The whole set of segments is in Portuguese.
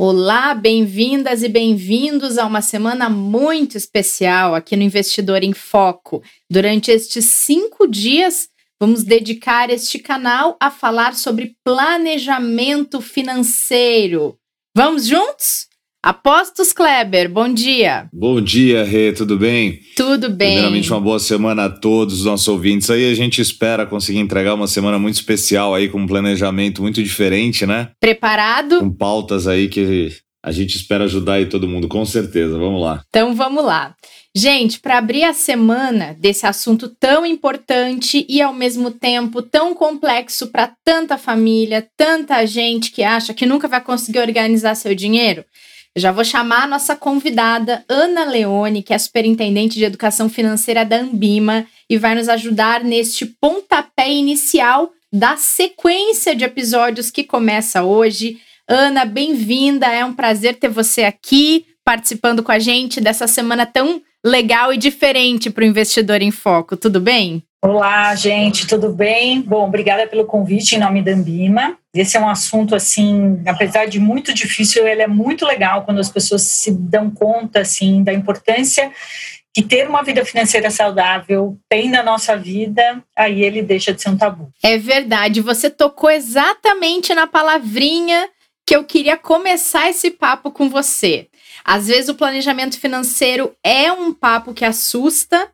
Olá, bem-vindas e bem-vindos a uma semana muito especial aqui no Investidor em Foco. Durante estes cinco dias, vamos dedicar este canal a falar sobre planejamento financeiro. Vamos juntos? Apostos Kleber, bom dia. Bom dia, Rê, tudo bem? Tudo bem. Primeiramente, uma boa semana a todos os nossos ouvintes. Aí a gente espera conseguir entregar uma semana muito especial aí, com um planejamento muito diferente, né? Preparado? Com pautas aí que a gente espera ajudar aí todo mundo, com certeza. Vamos lá. Então vamos lá. Gente, para abrir a semana desse assunto tão importante e ao mesmo tempo tão complexo para tanta família, tanta gente que acha que nunca vai conseguir organizar seu dinheiro, já vou chamar a nossa convidada, Ana Leone, que é superintendente de educação financeira da Ambima e vai nos ajudar neste pontapé inicial da sequência de episódios que começa hoje. Ana, bem-vinda, é um prazer ter você aqui participando com a gente dessa semana tão legal e diferente para o investidor em foco. Tudo bem? Olá, gente, tudo bem? Bom, obrigada pelo convite em nome da Ambima. Esse é um assunto, assim, apesar de muito difícil, ele é muito legal quando as pessoas se dão conta, assim, da importância que ter uma vida financeira saudável tem na nossa vida, aí ele deixa de ser um tabu. É verdade, você tocou exatamente na palavrinha que eu queria começar esse papo com você. Às vezes o planejamento financeiro é um papo que assusta,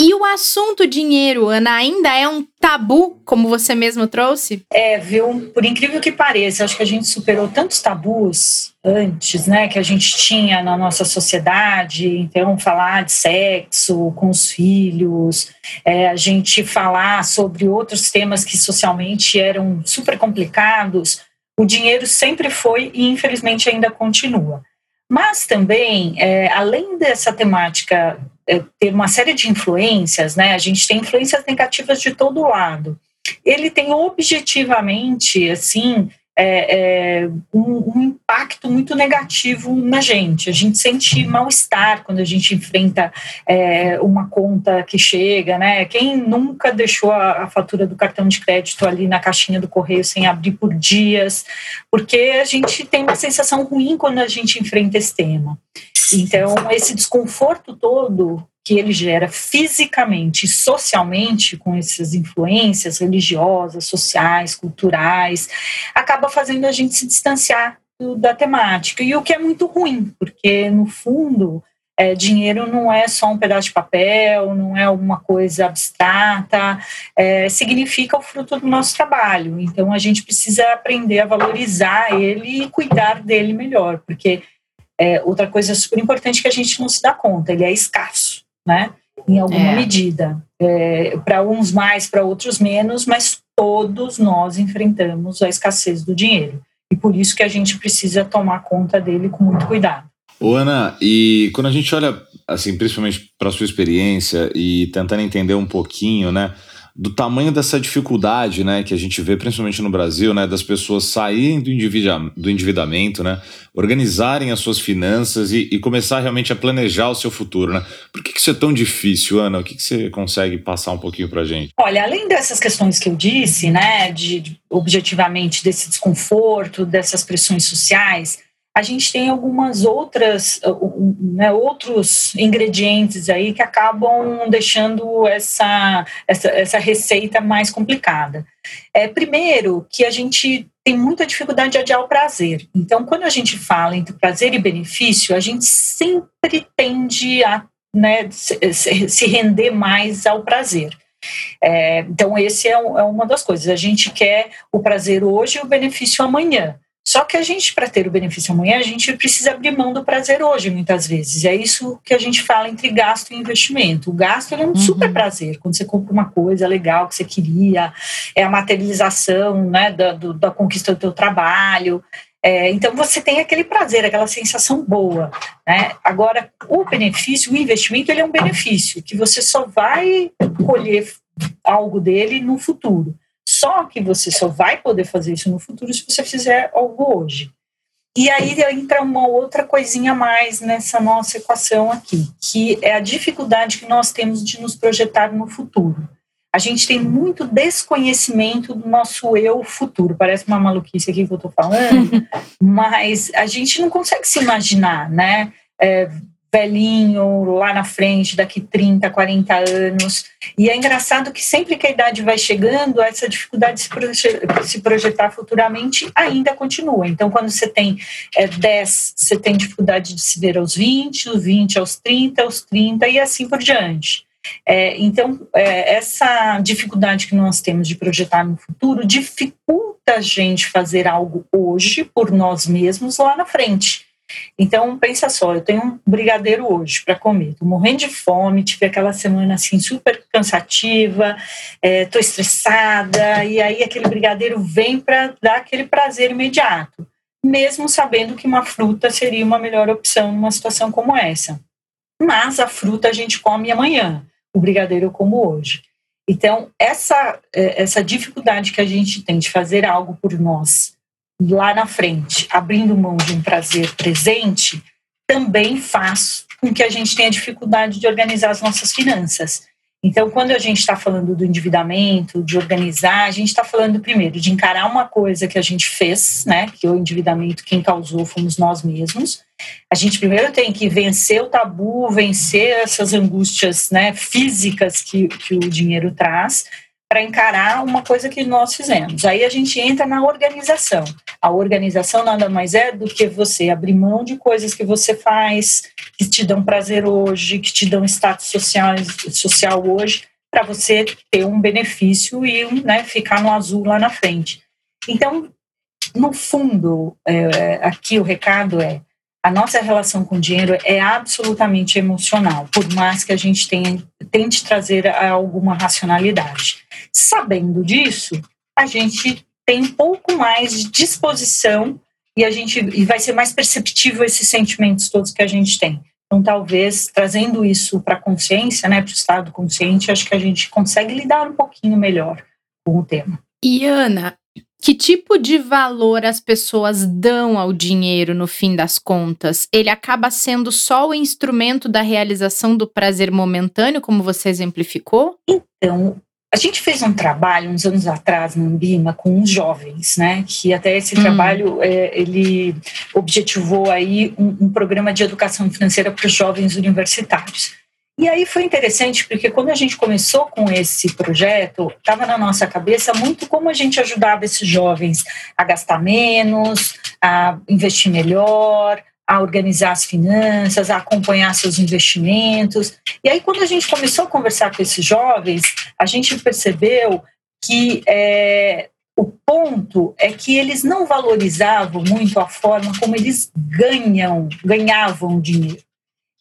e o assunto dinheiro, Ana, ainda é um tabu, como você mesmo trouxe? É, viu? Por incrível que pareça, acho que a gente superou tantos tabus antes, né, que a gente tinha na nossa sociedade. Então, falar de sexo com os filhos, é, a gente falar sobre outros temas que socialmente eram super complicados. O dinheiro sempre foi e, infelizmente, ainda continua. Mas também, é, além dessa temática é, ter uma série de influências, né? A gente tem influências negativas de todo lado. Ele tem objetivamente, assim, é, é, um, um, impacto muito negativo na gente. A gente sente mal-estar quando a gente enfrenta é, uma conta que chega, né? Quem nunca deixou a, a, fatura do cartão de crédito ali na caixinha do correio sem abrir por dias? Porque a gente tem uma sensação ruim quando a gente enfrenta esse tema. Então, esse desconforto todo que ele gera fisicamente e socialmente com essas influências religiosas, sociais, culturais, acaba fazendo a gente se distanciar do, da temática. E o que é muito ruim, porque no fundo é, dinheiro não é só um pedaço de papel, não é alguma coisa abstrata, é, significa o fruto do nosso trabalho. Então a gente precisa aprender a valorizar ele e cuidar dele melhor, porque é, outra coisa super importante que a gente não se dá conta, ele é escasso né? Em alguma é. medida. É, para uns mais, para outros menos, mas todos nós enfrentamos a escassez do dinheiro. E por isso que a gente precisa tomar conta dele com muito cuidado. Ô Ana, e quando a gente olha, assim, principalmente para a sua experiência e tentando entender um pouquinho, né? Do tamanho dessa dificuldade, né, que a gente vê principalmente no Brasil, né, das pessoas saírem do, do endividamento, né, organizarem as suas finanças e, e, começar realmente a planejar o seu futuro, né? Por que, que isso é tão difícil, Ana? O que, que você consegue passar um pouquinho para gente? Olha, além dessas questões que eu disse, né, de, objetivamente desse desconforto, dessas pressões sociais, a gente tem algumas outras, né, outros ingredientes aí que acabam deixando essa, essa, essa receita mais complicada. É, primeiro, que a gente tem muita dificuldade de adiar o prazer. Então, quando a gente fala entre prazer e benefício, a gente sempre tende a né, se render mais ao prazer. É, então, esse é, é uma das coisas. A gente quer o prazer hoje e o benefício amanhã. Só que a gente, para ter o benefício amanhã, a gente precisa abrir mão do prazer hoje, muitas vezes. É isso que a gente fala entre gasto e investimento. O gasto é um uhum. super prazer, quando você compra uma coisa legal que você queria, é a materialização né, da, do, da conquista do teu trabalho. É, então você tem aquele prazer, aquela sensação boa. Né? Agora, o benefício, o investimento, ele é um benefício que você só vai colher algo dele no futuro. Só que você só vai poder fazer isso no futuro se você fizer algo hoje. E aí entra uma outra coisinha a mais nessa nossa equação aqui, que é a dificuldade que nós temos de nos projetar no futuro. A gente tem muito desconhecimento do nosso eu futuro. Parece uma maluquice aqui que eu estou falando, mas a gente não consegue se imaginar, né? É, velhinho lá na frente, daqui 30, 40 anos. E é engraçado que sempre que a idade vai chegando, essa dificuldade de se projetar futuramente ainda continua. Então, quando você tem é, 10, você tem dificuldade de se ver aos 20, os 20 aos 30, aos 30 e assim por diante. É, então, é, essa dificuldade que nós temos de projetar no futuro dificulta a gente fazer algo hoje por nós mesmos lá na frente. Então, pensa só, eu tenho um brigadeiro hoje para comer, estou morrendo de fome, tive aquela semana assim super cansativa, é, estressada, e aí aquele brigadeiro vem para dar aquele prazer imediato, mesmo sabendo que uma fruta seria uma melhor opção numa situação como essa. Mas a fruta a gente come amanhã, o brigadeiro eu como hoje. Então, essa, é, essa dificuldade que a gente tem de fazer algo por nós lá na frente, abrindo mão de um prazer presente, também faz com que a gente tenha dificuldade de organizar as nossas finanças. Então, quando a gente está falando do endividamento, de organizar, a gente está falando primeiro de encarar uma coisa que a gente fez, né? Que o endividamento, quem causou fomos nós mesmos. A gente primeiro tem que vencer o tabu, vencer essas angústias né, físicas que, que o dinheiro traz, para encarar uma coisa que nós fizemos. Aí a gente entra na organização. A organização nada mais é do que você abrir mão de coisas que você faz, que te dão prazer hoje, que te dão status social, social hoje, para você ter um benefício e né, ficar no azul lá na frente. Então, no fundo, é, aqui o recado é a nossa relação com o dinheiro é absolutamente emocional, por mais que a gente tenha, tente trazer alguma racionalidade. Sabendo disso, a gente tem um pouco mais de disposição e a gente e vai ser mais perceptível esses sentimentos todos que a gente tem. Então, talvez trazendo isso para a consciência, né, para o estado consciente, acho que a gente consegue lidar um pouquinho melhor com o tema. E Ana, que tipo de valor as pessoas dão ao dinheiro no fim das contas? Ele acaba sendo só o instrumento da realização do prazer momentâneo, como você exemplificou? Então, a gente fez um trabalho uns anos atrás no Ambima com uns jovens, né? Que até esse hum. trabalho é, ele objetivou aí um, um programa de educação financeira para os jovens universitários. E aí foi interessante porque quando a gente começou com esse projeto, estava na nossa cabeça muito como a gente ajudava esses jovens a gastar menos, a investir melhor, a organizar as finanças, a acompanhar seus investimentos. E aí quando a gente começou a conversar com esses jovens, a gente percebeu que é, o ponto é que eles não valorizavam muito a forma como eles ganham, ganhavam dinheiro.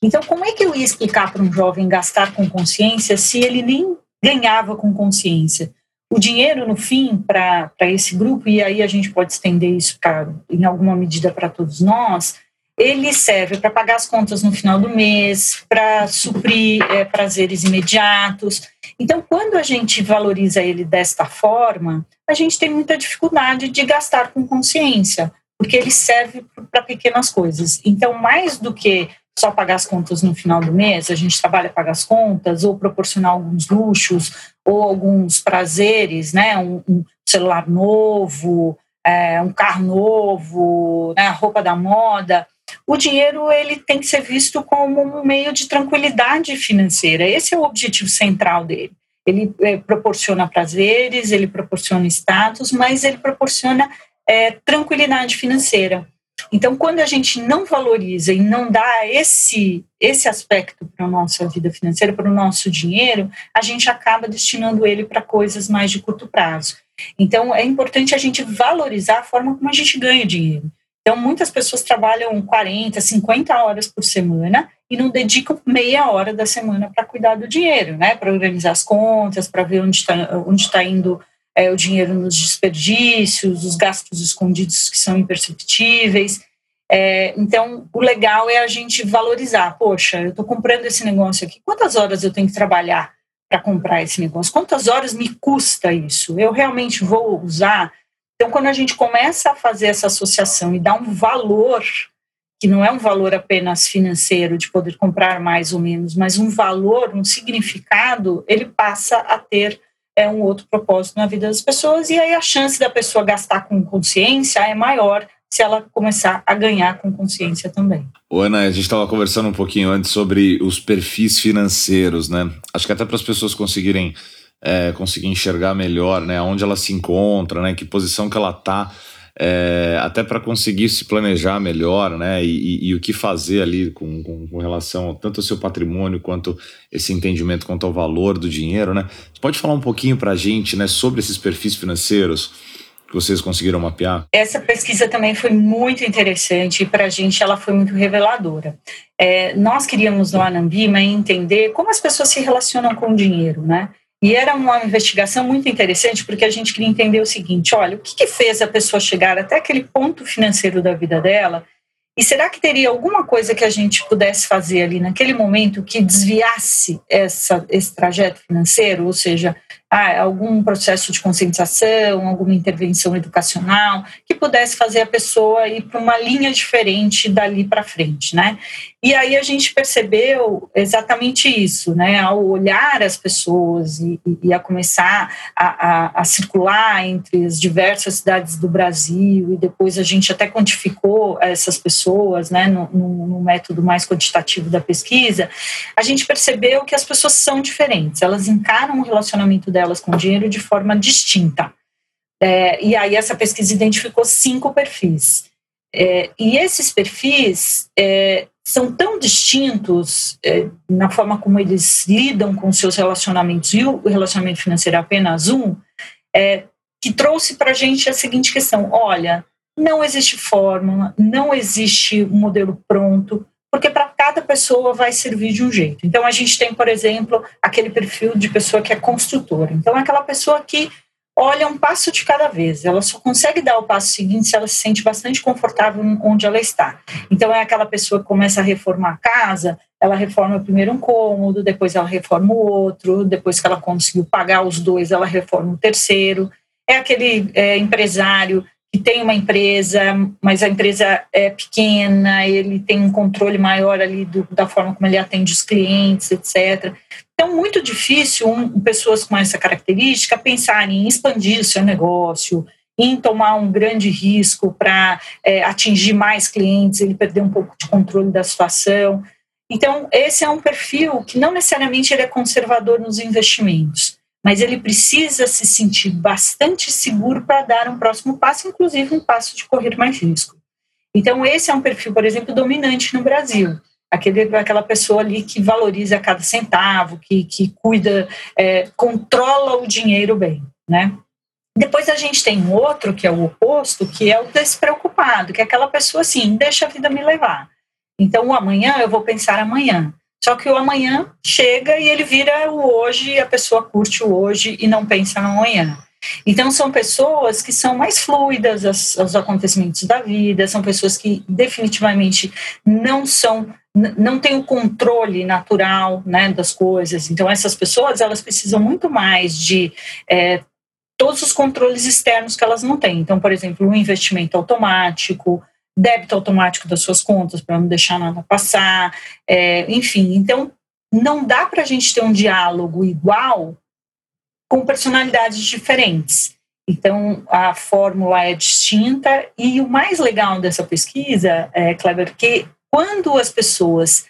Então, como é que eu ia explicar para um jovem gastar com consciência se ele nem ganhava com consciência? O dinheiro, no fim, para esse grupo, e aí a gente pode estender isso pra, em alguma medida para todos nós, ele serve para pagar as contas no final do mês, para suprir é, prazeres imediatos. Então, quando a gente valoriza ele desta forma, a gente tem muita dificuldade de gastar com consciência, porque ele serve para pequenas coisas. Então, mais do que só pagar as contas no final do mês, a gente trabalha pagar as contas, ou proporcionar alguns luxos, ou alguns prazeres, né? Um, um celular novo, é, um carro novo, né? roupa da moda. O dinheiro ele tem que ser visto como um meio de tranquilidade financeira. Esse é o objetivo central dele. Ele é, proporciona prazeres, ele proporciona status, mas ele proporciona é, tranquilidade financeira. Então, quando a gente não valoriza e não dá esse, esse aspecto para a nossa vida financeira, para o nosso dinheiro, a gente acaba destinando ele para coisas mais de curto prazo. Então, é importante a gente valorizar a forma como a gente ganha dinheiro. Então, muitas pessoas trabalham 40, 50 horas por semana e não dedicam meia hora da semana para cuidar do dinheiro, né? Para organizar as contas, para ver onde está onde tá indo é, o dinheiro nos desperdícios, os gastos escondidos que são imperceptíveis. É, então, o legal é a gente valorizar. Poxa, eu estou comprando esse negócio aqui. Quantas horas eu tenho que trabalhar para comprar esse negócio? Quantas horas me custa isso? Eu realmente vou usar? Então, quando a gente começa a fazer essa associação e dá um valor, que não é um valor apenas financeiro de poder comprar mais ou menos, mas um valor, um significado, ele passa a ter é, um outro propósito na vida das pessoas e aí a chance da pessoa gastar com consciência é maior se ela começar a ganhar com consciência também. Ana, a gente estava conversando um pouquinho antes sobre os perfis financeiros, né? Acho que até para as pessoas conseguirem é, conseguir enxergar melhor, né? Onde ela se encontra, né? Que posição que ela está, é, até para conseguir se planejar melhor, né? E, e, e o que fazer ali com, com, com, relação tanto ao seu patrimônio quanto esse entendimento quanto ao valor do dinheiro, né? Pode falar um pouquinho para a gente, né? Sobre esses perfis financeiros? que vocês conseguiram mapear? Essa pesquisa também foi muito interessante e para a gente ela foi muito reveladora. É, nós queríamos no Anambima entender como as pessoas se relacionam com o dinheiro, né? E era uma investigação muito interessante porque a gente queria entender o seguinte: olha, o que, que fez a pessoa chegar até aquele ponto financeiro da vida dela e será que teria alguma coisa que a gente pudesse fazer ali naquele momento que desviasse essa, esse trajeto financeiro, ou seja, ah, algum processo de conscientização, alguma intervenção educacional, que pudesse fazer a pessoa ir para uma linha diferente dali para frente, né? E aí a gente percebeu exatamente isso, né? Ao olhar as pessoas e, e a começar a, a, a, circular entre as diversas cidades do Brasil, e depois a gente até quantificou essas pessoas, né? No, no, no método mais quantitativo da pesquisa, a gente percebeu que as pessoas são diferentes, elas encaram o relacionamento delas com dinheiro de forma distinta. É, e aí essa pesquisa identificou cinco perfis. É, e esses perfis é, são tão distintos é, na forma como eles lidam com seus relacionamentos, e o relacionamento financeiro é apenas um, é, que trouxe para a gente a seguinte questão: olha, não existe fórmula, não existe um modelo pronto, porque para cada pessoa vai servir de um jeito. Então, a gente tem, por exemplo, aquele perfil de pessoa que é construtora. Então, é aquela pessoa que olha um passo de cada vez. Ela só consegue dar o passo seguinte se ela se sente bastante confortável onde ela está. Então, é aquela pessoa que começa a reformar a casa, ela reforma primeiro um cômodo, depois ela reforma o outro, depois que ela conseguiu pagar os dois, ela reforma o terceiro. É aquele é, empresário que tem uma empresa, mas a empresa é pequena, ele tem um controle maior ali do, da forma como ele atende os clientes, etc. Então, muito difícil um, pessoas com essa característica pensarem em expandir o seu negócio, em tomar um grande risco para é, atingir mais clientes, ele perder um pouco de controle da situação. Então, esse é um perfil que não necessariamente ele é conservador nos investimentos mas ele precisa se sentir bastante seguro para dar um próximo passo, inclusive um passo de correr mais risco. Então, esse é um perfil, por exemplo, dominante no Brasil. Aquele, aquela pessoa ali que valoriza cada centavo, que, que cuida, é, controla o dinheiro bem, né? Depois a gente tem um outro, que é o oposto, que é o despreocupado, que é aquela pessoa assim, deixa a vida me levar. Então, o amanhã eu vou pensar amanhã. Só que o amanhã chega e ele vira o hoje, a pessoa curte o hoje e não pensa no amanhã. Então, são pessoas que são mais fluidas aos acontecimentos da vida, são pessoas que definitivamente não são não têm o controle natural né, das coisas. Então, essas pessoas elas precisam muito mais de é, todos os controles externos que elas não têm. Então, por exemplo, um investimento automático, débito automático das suas contas para não deixar nada passar, é, enfim. Então, não dá para a gente ter um diálogo igual com personalidades diferentes. Então, a fórmula é distinta e o mais legal dessa pesquisa, é, Kleber, que quando as pessoas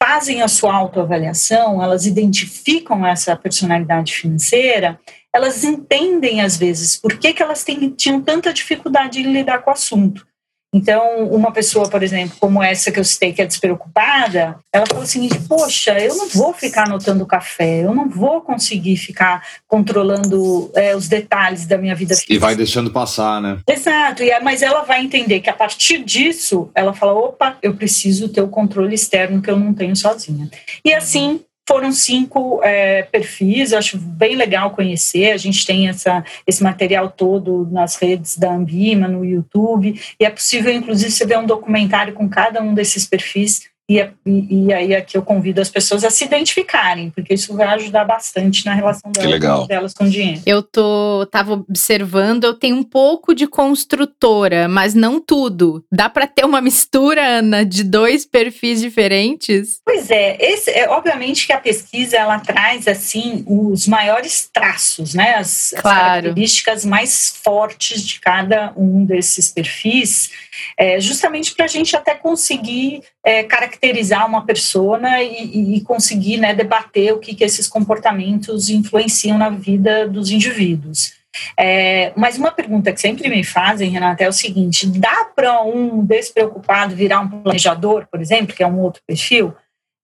fazem a sua autoavaliação, elas identificam essa personalidade financeira, elas entendem, às vezes, por que, que elas têm, tinham tanta dificuldade em lidar com o assunto. Então, uma pessoa, por exemplo, como essa que eu citei, que é despreocupada, ela falou o seguinte: Poxa, eu não vou ficar anotando café, eu não vou conseguir ficar controlando é, os detalhes da minha vida. E vai deixando passar, né? Exato, e, mas ela vai entender que a partir disso, ela fala: opa, eu preciso ter o controle externo que eu não tenho sozinha. E assim foram cinco é, perfis, acho bem legal conhecer. A gente tem essa, esse material todo nas redes da Ambima, no YouTube, e é possível, inclusive, você ver um documentário com cada um desses perfis e, e, e, aí aqui eu convido as pessoas a se identificarem, porque isso vai ajudar bastante na relação delas, delas com o dinheiro. Eu tô tava observando, eu tenho um pouco de construtora, mas não tudo. Dá para ter uma mistura, Ana, de dois perfis diferentes? Pois é, esse, é obviamente que a pesquisa ela traz assim os maiores traços, né? As, claro. as características mais fortes de cada um desses perfis, é, justamente para a gente até conseguir é, caracterizar uma persona e, e conseguir né, debater o que, que esses comportamentos influenciam na vida dos indivíduos. É, mas uma pergunta que sempre me fazem, Renata, é o seguinte: dá para um despreocupado virar um planejador, por exemplo, que é um outro perfil?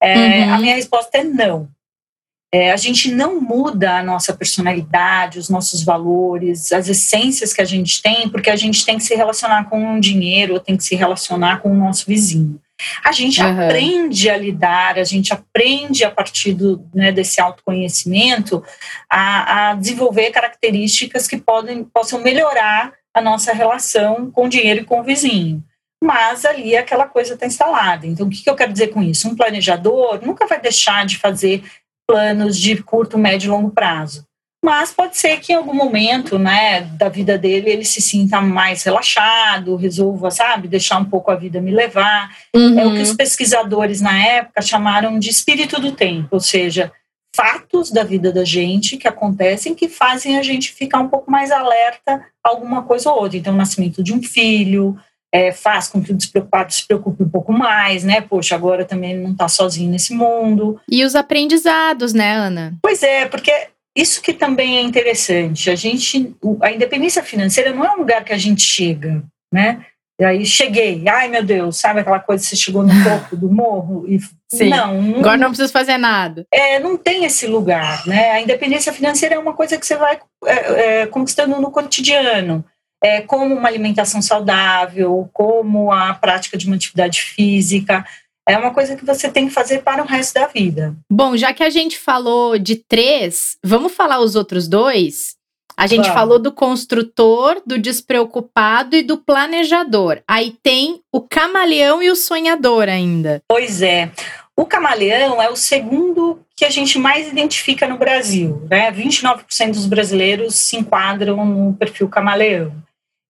É, uhum. A minha resposta é não. É, a gente não muda a nossa personalidade, os nossos valores, as essências que a gente tem, porque a gente tem que se relacionar com o dinheiro, tem que se relacionar com o nosso vizinho. A gente uhum. aprende a lidar, a gente aprende a partir do, né, desse autoconhecimento a, a, desenvolver características que podem, possam melhorar a nossa relação com o dinheiro e com o vizinho. Mas ali aquela coisa está instalada. Então, o que, que eu quero dizer com isso? Um planejador nunca vai deixar de fazer planos de curto, médio e longo prazo mas pode ser que em algum momento, né, da vida dele ele se sinta mais relaxado, resolva, sabe, deixar um pouco a vida me levar. Uhum. É o que uhum. os pesquisadores na época chamaram de espírito do tempo, ou seja, fatos da vida da gente que acontecem que fazem a gente ficar um pouco mais alerta a alguma coisa ou outra. Então, o nascimento de um filho, é, faz com que o despreocupado se preocupe um pouco mais, né? Poxa, agora também ele não está sozinho nesse mundo. E os aprendizados, né, Ana? Pois é, porque isso que também é interessante. A gente, a independência financeira não é um lugar que a gente chega, né? E aí cheguei, ai meu Deus, sabe aquela coisa que você chegou no topo do morro e Sim. Não, não, agora não preciso fazer nada. É, não tem esse lugar, né? A independência financeira é uma coisa que você vai é, é, conquistando no cotidiano, é, como uma alimentação saudável, como a prática de uma atividade física é uma coisa que você tem que fazer para o resto da vida. Bom, já que a gente falou de três, vamos falar os outros dois? A gente falou do construtor, do despreocupado e do planejador. Aí tem o camaleão e o sonhador ainda. Pois é. O camaleão é o segundo que a gente mais identifica no Brasil. Né? 29% dos brasileiros se enquadram no perfil camaleão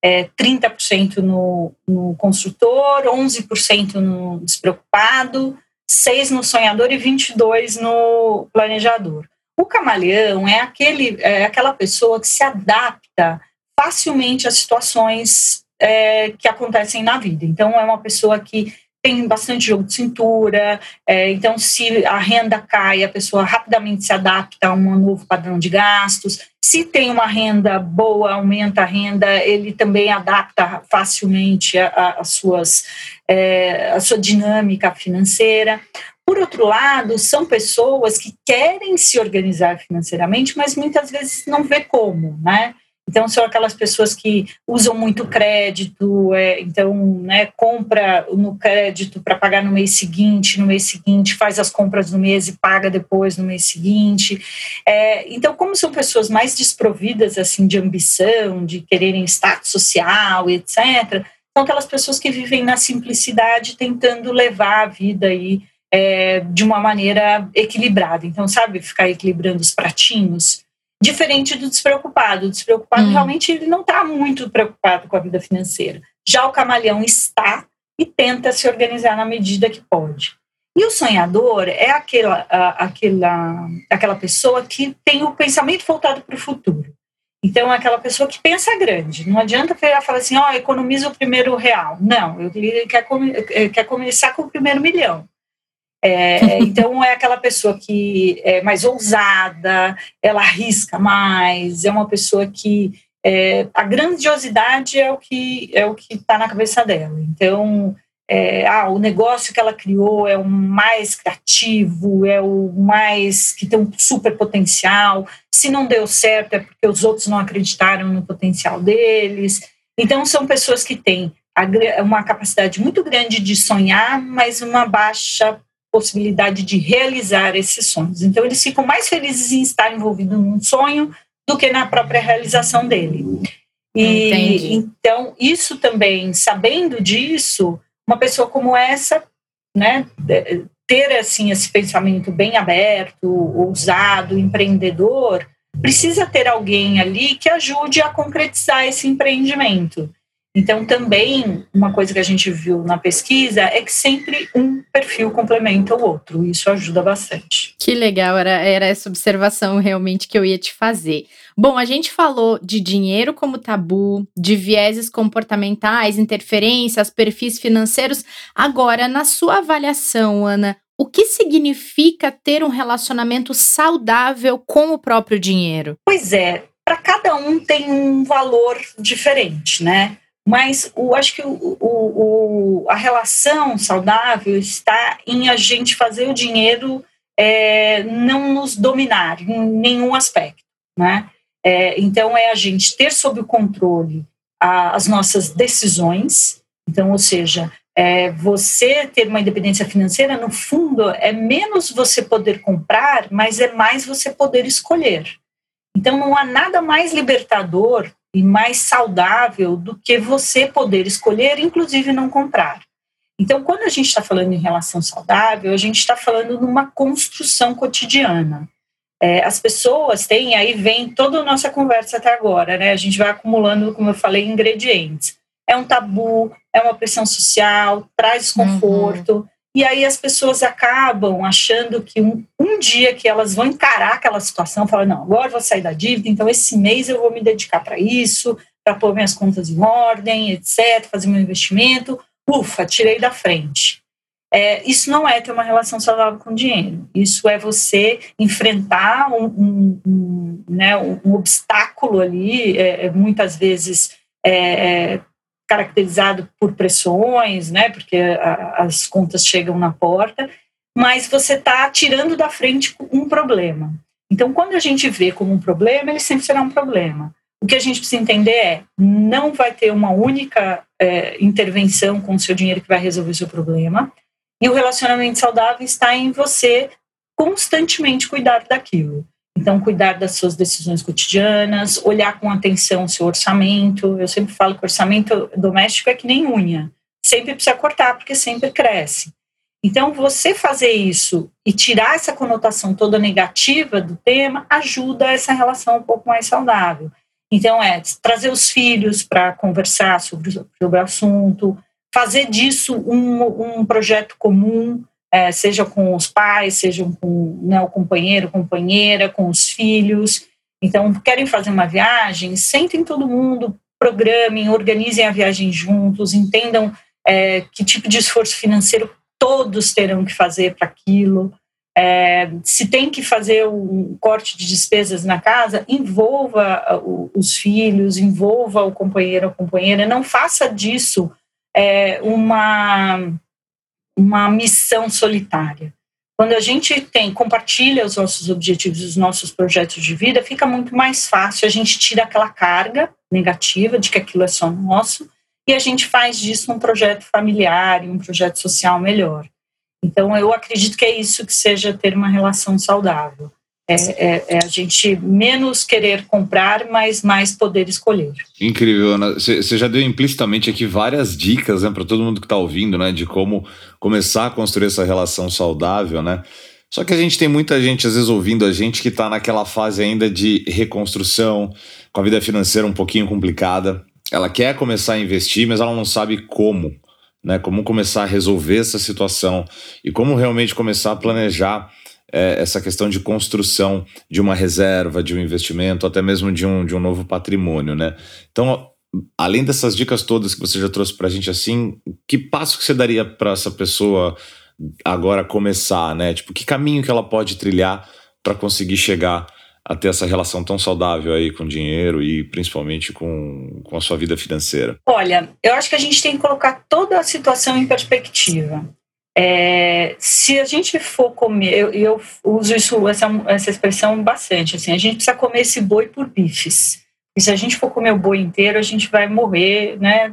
é, 30% no, no construtor, 11% no despreocupado, 6% no sonhador e 22% no planejador. O camaleão é, aquele, é aquela pessoa que se adapta facilmente às situações é, que acontecem na vida. Então, é uma pessoa que tem bastante jogo de cintura, é, então se a renda cai, a pessoa rapidamente se adapta a um novo padrão de gastos. Se tem uma renda boa, aumenta a renda, ele também adapta facilmente a, a, suas, é, a sua dinâmica financeira. Por outro lado, são pessoas que querem se organizar financeiramente, mas muitas vezes não vê como, né? Então, são aquelas pessoas que usam muito crédito, é, então, né, compra no crédito para pagar no mês seguinte, no mês seguinte faz as compras no mês e paga depois no mês seguinte. É, então, como são pessoas mais desprovidas, assim, de ambição, de quererem status social, etc., são aquelas pessoas que vivem na simplicidade, tentando levar a vida aí é, de uma maneira equilibrada. Então, sabe, ficar equilibrando os pratinhos, diferente do despreocupado. O despreocupado hum. realmente ele não está muito preocupado com a vida financeira. Já o camaleão está e tenta se organizar na medida que pode. E o sonhador é aquela, aquela, aquela pessoa que tem o pensamento voltado para o futuro. Então, é aquela pessoa que pensa grande. Não adianta falar assim, ó, oh, economiza o primeiro real. Não, ele quer, quer começar com o primeiro milhão. É, então é aquela pessoa que é mais ousada, ela arrisca mais, é uma pessoa que é, a grandiosidade é o que é o que está na cabeça dela. Então é, ah, o negócio que ela criou é o mais criativo, é o mais que tem um super potencial. Se não deu certo é porque os outros não acreditaram no potencial deles. Então são pessoas que têm uma capacidade muito grande de sonhar, mas uma baixa possibilidade de realizar esses sonhos. Então, eles ficam mais felizes em estar envolvidos num sonho do que na própria realização dele. E Entendi. então, isso também, sabendo disso, uma pessoa como essa, né, ter assim esse pensamento bem aberto, ousado, empreendedor, precisa ter alguém ali que ajude a concretizar esse empreendimento. Então, também, uma coisa que a gente viu na pesquisa é que sempre um perfil complementa o outro. Isso ajuda bastante. Que legal, era, era essa observação realmente que eu ia te fazer. Bom, a gente falou de dinheiro como tabu, de vieses comportamentais, interferências, perfis financeiros. Agora, na sua avaliação, Ana, o que significa ter um relacionamento saudável com o próprio dinheiro? Pois é, para cada um tem um valor diferente, né? Mas eu acho que o, o, o, a relação saudável está em a gente fazer o dinheiro é, não nos dominar em nenhum aspecto. Né? É, então, é a gente ter sob o controle a, as nossas decisões. Então, ou seja, é, você ter uma independência financeira, no fundo, é menos você poder comprar, mas é mais você poder escolher. Então, não há nada mais libertador e mais saudável do que você poder escolher, inclusive não comprar. Então, quando a gente está falando em relação saudável, a gente está falando de uma construção cotidiana. É, as pessoas têm, aí vem toda a nossa conversa até agora, né? A gente vai acumulando, como eu falei, ingredientes. É um tabu, é uma pressão social, traz desconforto. Uhum. E aí as pessoas acabam achando que um, um dia que elas vão encarar aquela situação, falam, não, agora eu vou sair da dívida, então esse mês eu vou me dedicar para isso, para pôr minhas contas em ordem, etc., fazer meu investimento, ufa, tirei da frente. É, isso não é ter uma relação saudável com o dinheiro. Isso é você enfrentar um, um, um, né, um obstáculo ali, é, é muitas vezes é, é caracterizado por pressões, né, porque a, as contas chegam na porta, mas você está tirando da frente um problema. Então, quando a gente vê como um problema, ele sempre será um problema. O que a gente precisa entender é, não vai ter uma única é, intervenção com o seu dinheiro que vai resolver o seu problema, e o relacionamento saudável está em você constantemente cuidar daquilo. Então, cuidar das suas decisões cotidianas, olhar com atenção o seu orçamento. Eu sempre falo que orçamento doméstico é que nem unha. Sempre precisa cortar, porque sempre cresce. Então, você fazer isso e tirar essa conotação toda negativa do tema ajuda essa relação um pouco mais saudável. Então, é trazer os filhos para conversar sobre, sobre o assunto, fazer disso um, um projeto comum, é, seja com os pais, seja com né, o companheiro, companheira, com os filhos. Então, querem fazer uma viagem, sentem todo mundo, programem, organizem a viagem juntos, entendam é, que tipo de esforço financeiro todos terão que fazer para aquilo. É, se tem que fazer um corte de despesas na casa, envolva os filhos, envolva o companheiro ou companheira, não faça disso é, uma uma missão solitária. Quando a gente tem, compartilha os nossos objetivos, os nossos projetos de vida, fica muito mais fácil. A gente tira aquela carga negativa de que aquilo é só nosso e a gente faz disso um projeto familiar e um projeto social melhor. Então, eu acredito que é isso que seja ter uma relação saudável. É, é, é, a gente menos querer comprar, mas mais poder escolher. Incrível, Ana. Você já deu implicitamente aqui várias dicas né, para todo mundo que está ouvindo, né, de como começar a construir essa relação saudável, né? Só que a gente tem muita gente, às vezes, ouvindo a gente que está naquela fase ainda de reconstrução, com a vida financeira um pouquinho complicada. Ela quer começar a investir, mas ela não sabe como, né? Como começar a resolver essa situação e como realmente começar a planejar é, essa questão de construção de uma reserva, de um investimento, até mesmo de um, de um novo patrimônio, né? Então, além dessas dicas todas que você já trouxe para a gente, assim, que passo que você daria para essa pessoa agora começar, né? Tipo, que caminho que ela pode trilhar para conseguir chegar a ter essa relação tão saudável aí com o dinheiro e principalmente com, com a sua vida financeira? Olha, eu acho que a gente tem que colocar toda a situação em perspectiva. É, se a gente for comer, eu, eu uso isso, essa, essa expressão bastante, assim, a gente precisa comer esse boi por bifes. E se a gente for comer o boi inteiro, a gente vai morrer, né,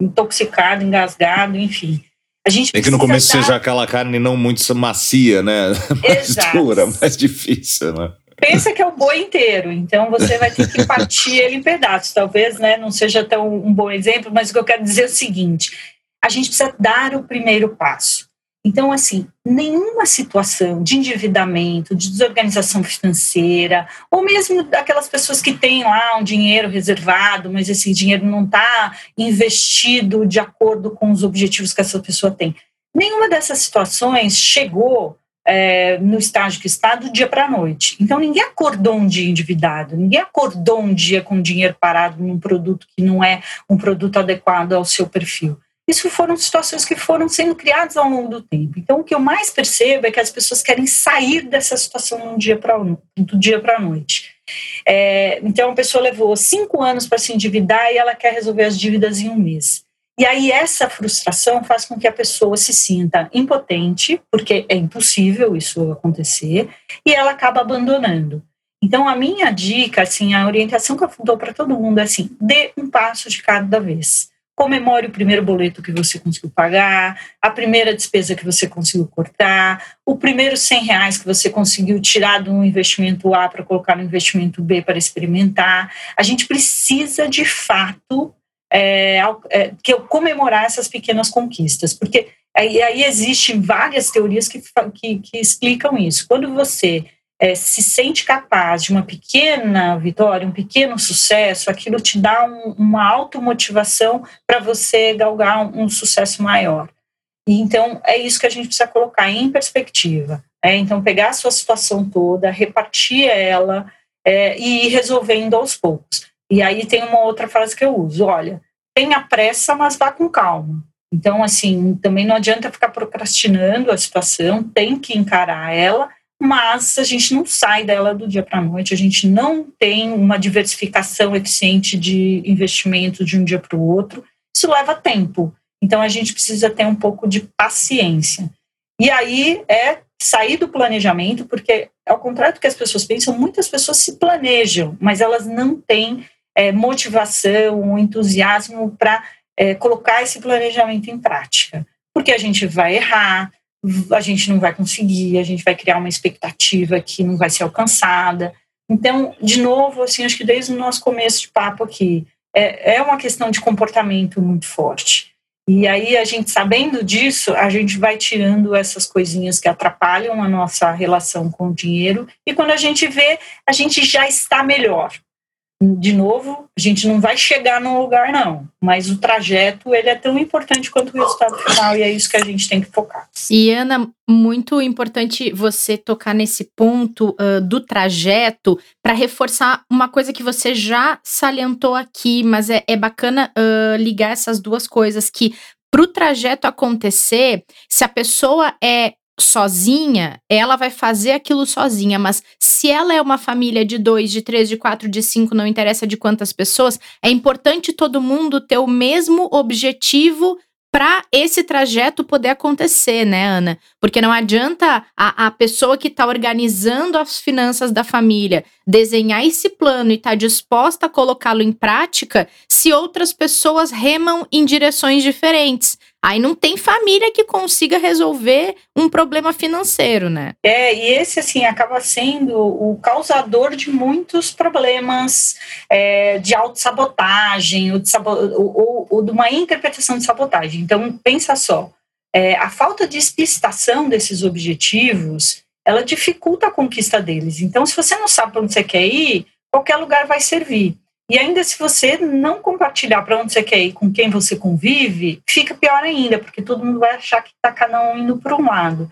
intoxicado, engasgado, enfim. A gente é que no começo dar... seja aquela carne não muito macia, né? mais Exato. dura, mais difícil, né? Pensa que é o boi inteiro, então você vai ter que partir ele em pedaços. Talvez né, não seja tão um bom exemplo, mas o que eu quero dizer é o seguinte: a gente precisa dar o primeiro passo. Então, assim, nenhuma situação de endividamento, de desorganização financeira, ou mesmo daquelas pessoas que têm lá um dinheiro reservado, mas esse dinheiro não está investido de acordo com os objetivos que essa pessoa tem. Nenhuma dessas situações chegou é, no estágio que está do dia para a noite. Então, ninguém acordou um dia endividado, ninguém acordou um dia com dinheiro parado num produto que não é um produto adequado ao seu perfil. Isso foram situações que foram sendo criadas ao longo do tempo. Então, o que eu mais percebo é que as pessoas querem sair dessa situação dia para do dia para a noite. É, então, a pessoa levou cinco anos para se endividar e ela quer resolver as dívidas em um mês. E aí, essa frustração faz com que a pessoa se sinta impotente, porque é impossível isso acontecer, e ela acaba abandonando. Então, a minha dica, assim, a orientação que eu dou para todo mundo é assim: dê um passo de cada vez comemore o primeiro boleto que você conseguiu pagar, a primeira despesa que você conseguiu cortar, o primeiro 100 reais que você conseguiu tirar do investimento A para colocar no investimento B para experimentar. A gente precisa, de fato, é, é, que eu comemorar essas pequenas conquistas, porque aí, aí existem várias teorias que, que, que explicam isso. Quando você é, se sente capaz de uma pequena vitória, um pequeno sucesso, aquilo te dá um, uma automotivação para você galgar um, um, sucesso maior. E então é isso que a gente precisa colocar em perspectiva. É, então pegar a sua situação toda, repartir ela é, e ir resolvendo aos poucos. E aí tem uma outra frase que eu uso: olha, tenha pressa, mas vá com calma. Então, assim, também não adianta ficar procrastinando a situação, tem que encarar ela mas a gente não sai dela do dia para a noite, a gente não tem uma diversificação eficiente de investimento de um dia para o outro. Isso leva tempo. Então a gente precisa ter um pouco de paciência. E aí é sair do planejamento, porque ao contrário do que as pessoas pensam, muitas pessoas se planejam, mas elas não têm é, motivação, entusiasmo para é, colocar esse planejamento em prática. Porque a gente vai errar, a gente não vai conseguir, a gente vai criar uma expectativa que não vai ser alcançada. Então, de novo, assim, acho que desde o nosso começo de papo aqui, é, é uma questão de comportamento muito forte. E aí, a gente sabendo disso, a gente vai tirando essas coisinhas que atrapalham a nossa relação com o dinheiro, e quando a gente vê, a gente já está melhor de novo, a gente não vai chegar num lugar, não. Mas o trajeto, ele é tão importante quanto o resultado final, e é isso que a gente tem que focar. E, Ana, muito importante você tocar nesse ponto uh, do trajeto para reforçar uma coisa que você já salientou aqui, mas é, é bacana uh, ligar essas duas coisas, que para o trajeto acontecer, se a pessoa é sozinha, ela vai fazer aquilo sozinha, mas se ela é uma família de dois, de três, de quatro, de cinco, não interessa de quantas pessoas, é importante todo mundo ter o mesmo objetivo para esse trajeto poder acontecer, né, Ana? Porque não adianta a, a pessoa que está organizando as finanças da família desenhar esse plano e tá disposta a colocá-lo em prática se outras pessoas remam em direções diferentes. Aí não tem família que consiga resolver um problema financeiro, né? É, e esse, assim, acaba sendo o causador de muitos problemas é, de autossabotagem ou de, ou, ou de uma interpretação de sabotagem. Então, pensa só, é, a falta de explicitação desses objetivos, ela dificulta a conquista deles. Então, se você não sabe para onde você quer ir, qualquer lugar vai servir. E ainda se você não compartilhar para onde você quer ir, com quem você convive, fica pior ainda, porque todo mundo vai achar que está cada um indo para um lado.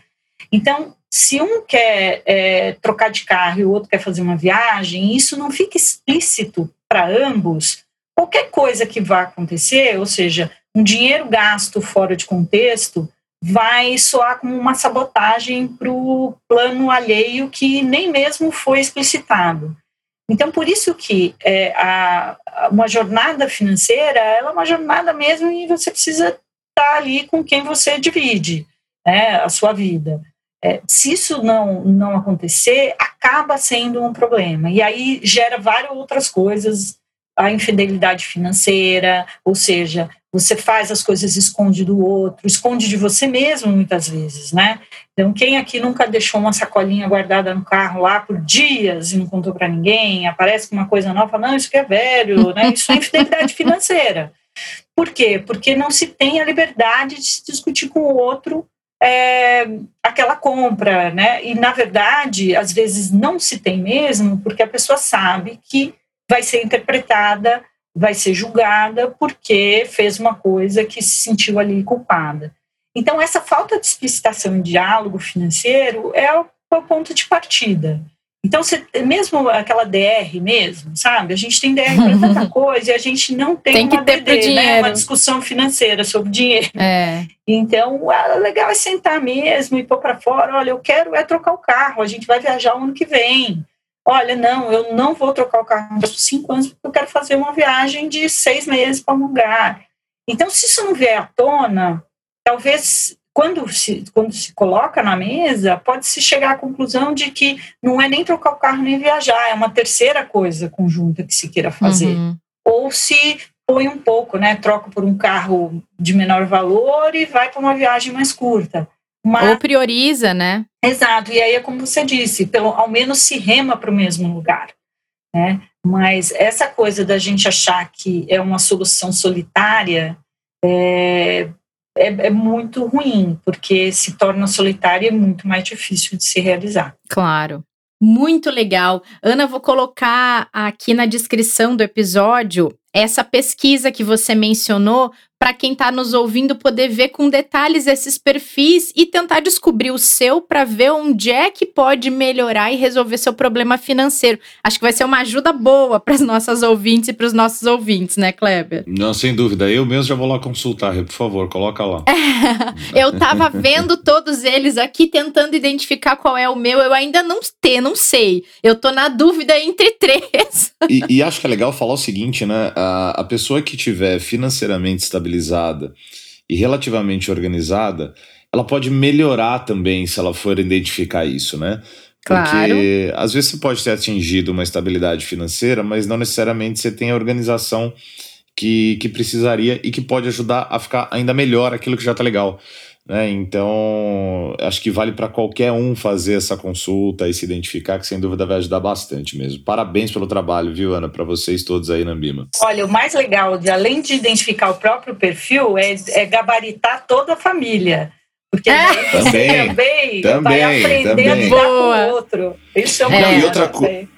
Então, se um quer é, trocar de carro e o outro quer fazer uma viagem, isso não fica explícito para ambos. Qualquer coisa que vá acontecer, ou seja, um dinheiro gasto fora de contexto, vai soar como uma sabotagem para o plano alheio que nem mesmo foi explicitado. Então, por isso que é, a, uma jornada financeira ela é uma jornada mesmo e você precisa estar ali com quem você divide né, a sua vida. É, se isso não, não acontecer, acaba sendo um problema. E aí gera várias outras coisas, a infidelidade financeira, ou seja, você faz as coisas, esconde do outro, esconde de você mesmo muitas vezes, né? Então, quem aqui nunca deixou uma sacolinha guardada no carro lá por dias e não contou para ninguém, aparece com uma coisa nova, não, isso que é velho, né? Isso é infidelidade financeira. Por quê? Porque não se tem a liberdade de se discutir com o outro é, aquela compra, né? E, na verdade, às vezes não se tem mesmo, porque a pessoa sabe que vai ser interpretada vai ser julgada porque fez uma coisa que se sentiu ali culpada. Então, essa falta de explicitação em diálogo financeiro é o, é o ponto de partida. Então, você, mesmo aquela DR mesmo, sabe? A gente tem DR para tanta coisa e a gente não tem, tem uma DD, né? uma discussão financeira sobre dinheiro. É. Então, o legal é sentar mesmo e pôr para fora, olha, eu quero é trocar o carro, a gente vai viajar o ano que vem. Olha, não, eu não vou trocar o carro por cinco anos porque eu quero fazer uma viagem de seis meses para um lugar. Então, se isso não vier à tona, talvez quando se, quando se coloca na mesa, pode-se chegar à conclusão de que não é nem trocar o carro nem viajar, é uma terceira coisa conjunta que se queira fazer. Uhum. Ou se põe um pouco, né? Troca por um carro de menor valor e vai para uma viagem mais curta. Mas, Ou prioriza, né? Exato, e aí é como você disse, pelo, ao menos se rema para o mesmo lugar. Né? Mas essa coisa da gente achar que é uma solução solitária é, é, é muito ruim, porque se torna solitária e é muito mais difícil de se realizar. Claro. Muito legal. Ana, vou colocar aqui na descrição do episódio essa pesquisa que você mencionou para quem está nos ouvindo poder ver com detalhes esses perfis e tentar descobrir o seu para ver onde é que pode melhorar e resolver seu problema financeiro. Acho que vai ser uma ajuda boa para as nossas ouvintes e para os nossos ouvintes, né, Kleber? Não, sem dúvida. Eu mesmo já vou lá consultar, por favor, coloca lá. eu estava vendo todos eles aqui tentando identificar qual é o meu. Eu ainda não tenho, não sei. Eu tô na dúvida entre três. e, e acho que é legal falar o seguinte, né? A, a pessoa que tiver financeiramente estabilizada estabilizada e relativamente organizada, ela pode melhorar também se ela for identificar isso, né? Porque claro. às vezes você pode ter atingido uma estabilidade financeira, mas não necessariamente você tem a organização que, que precisaria e que pode ajudar a ficar ainda melhor aquilo que já está legal. Né? Então, acho que vale para qualquer um fazer essa consulta e se identificar, que sem dúvida vai ajudar bastante mesmo. Parabéns pelo trabalho, viu, Ana, para vocês todos aí na Ambima. Olha, o mais legal, de, além de identificar o próprio perfil, é, é gabaritar toda a família. Porque é. também, também, também vai aprender também. a lidar com o outro. Isso é, é. E outra,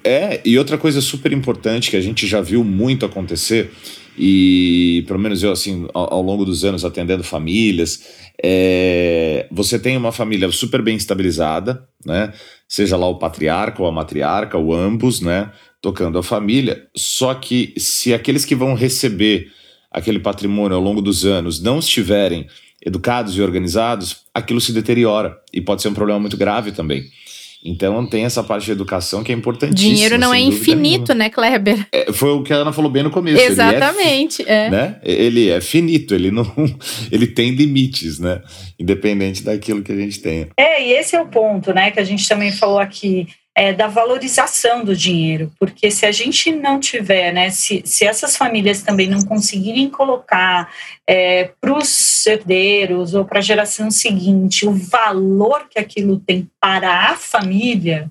é, e outra coisa super importante que a gente já viu muito acontecer, e pelo menos eu, assim, ao, ao longo dos anos atendendo famílias, é, você tem uma família super bem estabilizada, né? Seja lá o patriarca ou a matriarca, ou ambos, né? Tocando a família. Só que se aqueles que vão receber aquele patrimônio ao longo dos anos não estiverem educados e organizados, aquilo se deteriora e pode ser um problema muito grave também. Então tem essa parte de educação que é importantíssima. Dinheiro não é infinito, nenhuma. né, Kleber? É, foi o que a Ana falou bem no começo. Exatamente. Ele é, é. Né? ele é finito, ele não, ele tem limites, né? Independente daquilo que a gente tenha. É, e esse é o ponto, né, que a gente também falou aqui é, da valorização do dinheiro, porque se a gente não tiver, né, se, se essas famílias também não conseguirem colocar é, para os herdeiros ou para a geração seguinte o valor que aquilo tem para a família,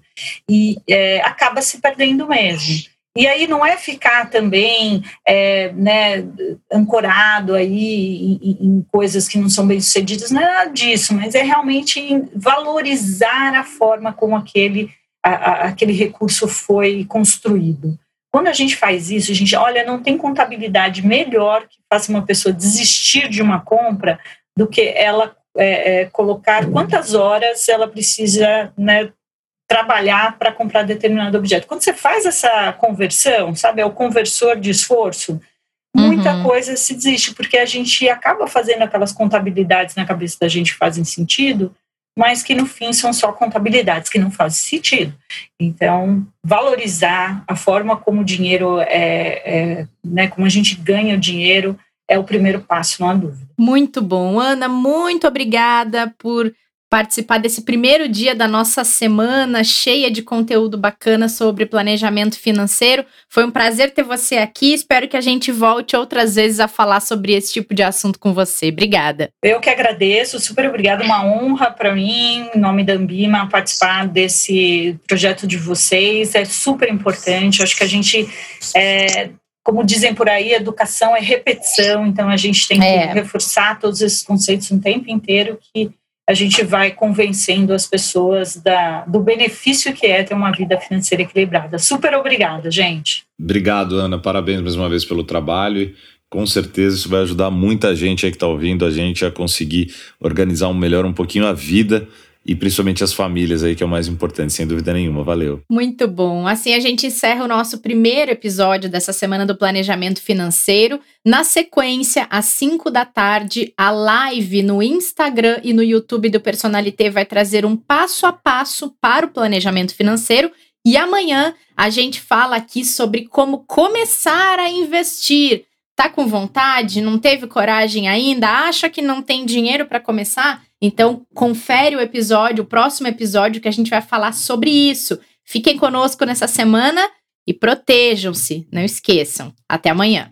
e é, acaba se perdendo mesmo. E aí não é ficar também é, né, ancorado aí em, em, coisas que não são bem sucedidas, nada disso, mas é realmente valorizar a forma como aquele a, a, aquele recurso foi construído. Quando a gente faz isso, a gente, olha, não tem contabilidade melhor que faça uma pessoa desistir de uma compra do que ela é, é, colocar quantas horas ela precisa né, trabalhar para comprar determinado objeto. Quando você faz essa conversão, sabe, é o conversor de esforço, muita uhum. coisa se desiste, porque a gente acaba fazendo aquelas contabilidades na cabeça da gente que fazem sentido, mas que no fim são só contabilidades que não fazem sentido. Então, valorizar a forma como o dinheiro é, é né, como a gente ganha o dinheiro é o primeiro passo, não há dúvida. Muito bom, Ana, muito obrigada por participar desse primeiro dia da nossa semana cheia de conteúdo bacana sobre planejamento financeiro. Foi um prazer ter você aqui. Espero que a gente volte outras vezes a falar sobre esse tipo de assunto com você. Obrigada. Eu que agradeço, super obrigada. Uma honra para mim, em nome da Ambima, participar desse projeto de vocês. É super importante. Acho que a gente. É, como dizem por aí, educação é repetição, então a gente tem que é. reforçar todos esses conceitos o tempo inteiro que a gente vai convencendo as pessoas da, do benefício que é ter uma vida financeira equilibrada. Super obrigada, gente. Obrigado, Ana. Parabéns mais uma vez pelo trabalho. Com certeza isso vai ajudar muita gente aí que está ouvindo a gente a conseguir organizar um melhor um pouquinho a vida e principalmente as famílias aí, que é o mais importante, sem dúvida nenhuma. Valeu. Muito bom. Assim a gente encerra o nosso primeiro episódio dessa semana do Planejamento Financeiro. Na sequência, às 5 da tarde, a live no Instagram e no YouTube do Personalité vai trazer um passo a passo para o planejamento financeiro. E amanhã a gente fala aqui sobre como começar a investir. Tá com vontade? Não teve coragem ainda? Acha que não tem dinheiro para começar? Então, confere o episódio, o próximo episódio, que a gente vai falar sobre isso. Fiquem conosco nessa semana e protejam-se, não esqueçam. Até amanhã.